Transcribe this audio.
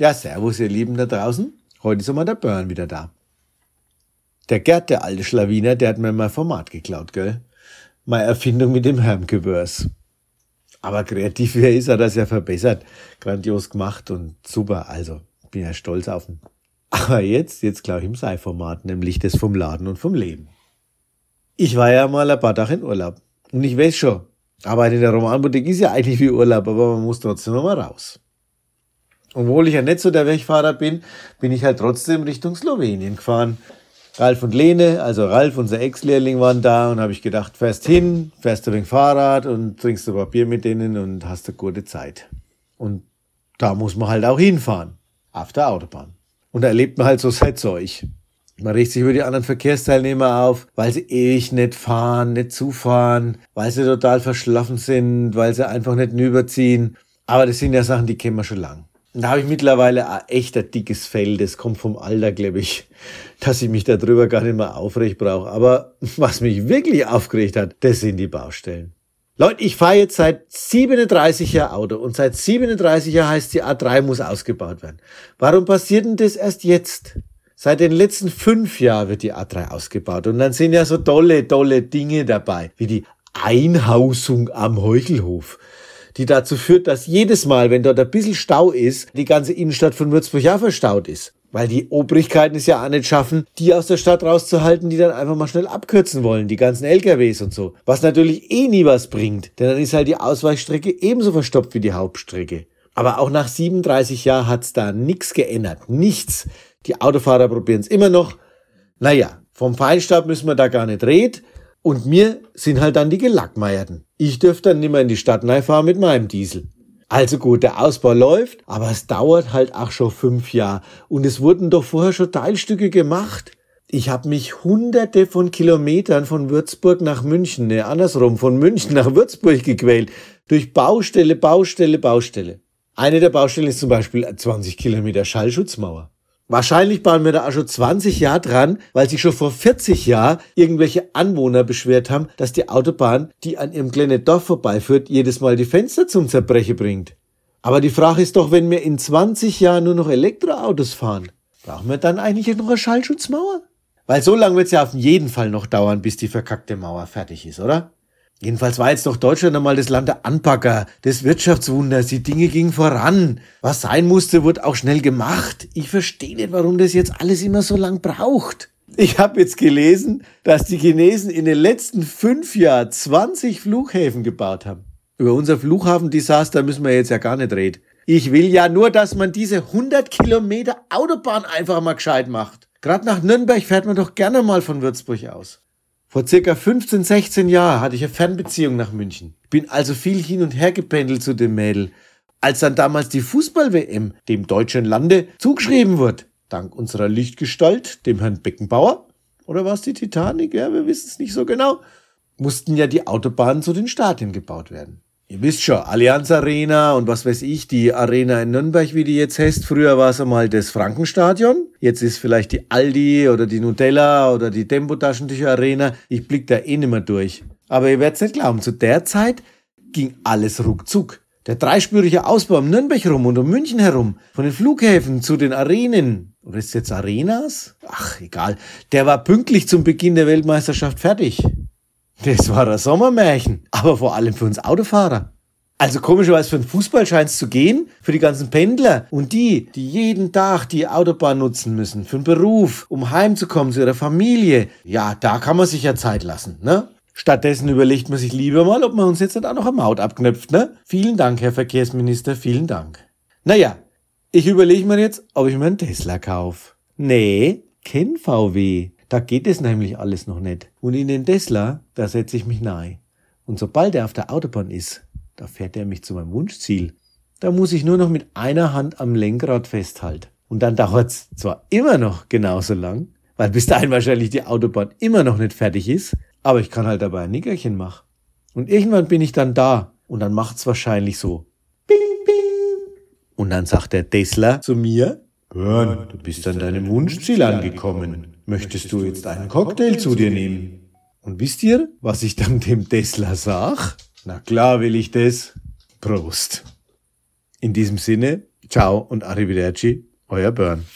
Ja, servus, ihr Lieben da draußen. Heute ist einmal der Burn wieder da. Der Gerd, der alte Schlawiner, der hat mir mein Format geklaut, gell? Meine Erfindung mit dem Hermgewörs. Aber kreativ wie er ist, hat er es ja verbessert. Grandios gemacht und super. Also, bin ja stolz auf ihn. Aber jetzt, jetzt glaube ich im Sei-Format, nämlich das vom Laden und vom Leben. Ich war ja mal ein paar Tage in Urlaub. Und ich weiß schon, Arbeit in der Romanboutique ist ja eigentlich wie Urlaub, aber man muss trotzdem noch mal raus. Obwohl ich ja nicht so der Wegfahrer bin, bin ich halt trotzdem Richtung Slowenien gefahren. Ralf und Lene, also Ralf, unser Ex-Lehrling, waren da und habe ich gedacht, fährst hin, fährst du wegen Fahrrad und trinkst paar Bier mit denen und hast eine gute Zeit. Und da muss man halt auch hinfahren, auf der Autobahn. Und da erlebt man halt so sein Zeug. Man regt sich über die anderen Verkehrsteilnehmer auf, weil sie ewig nicht fahren, nicht zufahren, weil sie total verschlafen sind, weil sie einfach nicht überziehen. Aber das sind ja Sachen, die kennen wir schon lang. Da habe ich mittlerweile ein echter dickes Fell, das kommt vom Alter, glaube ich, dass ich mich darüber gar nicht mehr aufrecht brauche. Aber was mich wirklich aufgeregt hat, das sind die Baustellen. Leute, ich fahre jetzt seit 37 Jahren Auto und seit 37 Jahren heißt die A3 muss ausgebaut werden. Warum passiert denn das erst jetzt? Seit den letzten fünf Jahren wird die A3 ausgebaut und dann sind ja so tolle, tolle Dinge dabei, wie die Einhausung am Heuchelhof die dazu führt, dass jedes Mal, wenn dort ein bisschen Stau ist, die ganze Innenstadt von Würzburg ja verstaut ist. Weil die Obrigkeiten es ja auch nicht schaffen, die aus der Stadt rauszuhalten, die dann einfach mal schnell abkürzen wollen, die ganzen LKWs und so. Was natürlich eh nie was bringt, denn dann ist halt die Ausweichstrecke ebenso verstopft wie die Hauptstrecke. Aber auch nach 37 Jahren hat's da nichts geändert. Nichts. Die Autofahrer probieren es immer noch. Naja, vom Feinstaub müssen wir da gar nicht reden. Und mir sind halt dann die Gelackmeierten. Ich dürfte dann nicht mehr in die Stadt fahren mit meinem Diesel. Also gut, der Ausbau läuft, aber es dauert halt auch schon fünf Jahre. Und es wurden doch vorher schon Teilstücke gemacht. Ich habe mich hunderte von Kilometern von Würzburg nach München, ne, andersrum, von München nach Würzburg gequält. Durch Baustelle, Baustelle, Baustelle. Eine der Baustellen ist zum Beispiel 20 Kilometer Schallschutzmauer. Wahrscheinlich waren wir da auch schon 20 Jahre dran, weil sich schon vor 40 Jahren irgendwelche Anwohner beschwert haben, dass die Autobahn, die an ihrem kleinen Dorf vorbeiführt, jedes Mal die Fenster zum Zerbrechen bringt. Aber die Frage ist doch, wenn wir in 20 Jahren nur noch Elektroautos fahren, brauchen wir dann eigentlich noch eine Schallschutzmauer? Weil so lange wird es ja auf jeden Fall noch dauern, bis die verkackte Mauer fertig ist, oder? Jedenfalls war jetzt doch Deutschland einmal das Land der Anpacker, des Wirtschaftswunders. Die Dinge gingen voran. Was sein musste, wurde auch schnell gemacht. Ich verstehe nicht, warum das jetzt alles immer so lang braucht. Ich habe jetzt gelesen, dass die Chinesen in den letzten fünf Jahren 20 Flughäfen gebaut haben. Über unser Flughafendesaster müssen wir jetzt ja gar nicht reden. Ich will ja nur, dass man diese 100 Kilometer Autobahn einfach mal gescheit macht. Gerade nach Nürnberg fährt man doch gerne mal von Würzburg aus. Vor circa 15, 16 Jahren hatte ich eine Fernbeziehung nach München. Bin also viel hin und her gependelt zu dem Mädel. Als dann damals die Fußball-WM dem deutschen Lande zugeschrieben wurde, dank unserer Lichtgestalt, dem Herrn Beckenbauer, oder war es die Titanic? Ja, wir wissen es nicht so genau, mussten ja die Autobahnen zu den Stadien gebaut werden. Ihr wisst schon, Allianz Arena und was weiß ich, die Arena in Nürnberg, wie die jetzt heißt. Früher war es einmal das Frankenstadion. Jetzt ist vielleicht die Aldi oder die Nutella oder die Tempo-Taschentücher Arena. Ich blick da eh nicht mehr durch. Aber ihr werdet nicht glauben, zu der Zeit ging alles ruckzuck. Der dreispurige Ausbau um Nürnberg rum und um München herum, von den Flughäfen zu den Arenen, oder ist jetzt Arenas? Ach, egal. Der war pünktlich zum Beginn der Weltmeisterschaft fertig. Das war ein Sommermärchen, aber vor allem für uns Autofahrer. Also komischerweise für den Fußball scheint es zu gehen, für die ganzen Pendler und die, die jeden Tag die Autobahn nutzen müssen, für den Beruf, um heimzukommen zu ihrer Familie. Ja, da kann man sich ja Zeit lassen, ne? Stattdessen überlegt man sich lieber mal, ob man uns jetzt nicht auch noch eine Maut abknöpft, ne? Vielen Dank, Herr Verkehrsminister, vielen Dank. Naja, ich überlege mir jetzt, ob ich mir einen Tesla kaufe. Nee, kein VW. Da geht es nämlich alles noch nicht. Und in den Tesla, da setze ich mich nahe. Und sobald er auf der Autobahn ist, da fährt er mich zu meinem Wunschziel. Da muss ich nur noch mit einer Hand am Lenkrad festhalten. Und dann dauert's zwar immer noch genauso lang, weil bis dahin wahrscheinlich die Autobahn immer noch nicht fertig ist, aber ich kann halt dabei ein Nickerchen machen. Und irgendwann bin ich dann da und dann macht's wahrscheinlich so. Bing, bing. Und dann sagt der Tesla zu mir, Burn, du bist an deinem Wunschziel angekommen. Möchtest du jetzt einen Cocktail zu dir nehmen? Und wisst ihr, was ich dann dem Tesla sag? Na klar will ich das. Prost. In diesem Sinne, Ciao und Arrivederci, euer Burn.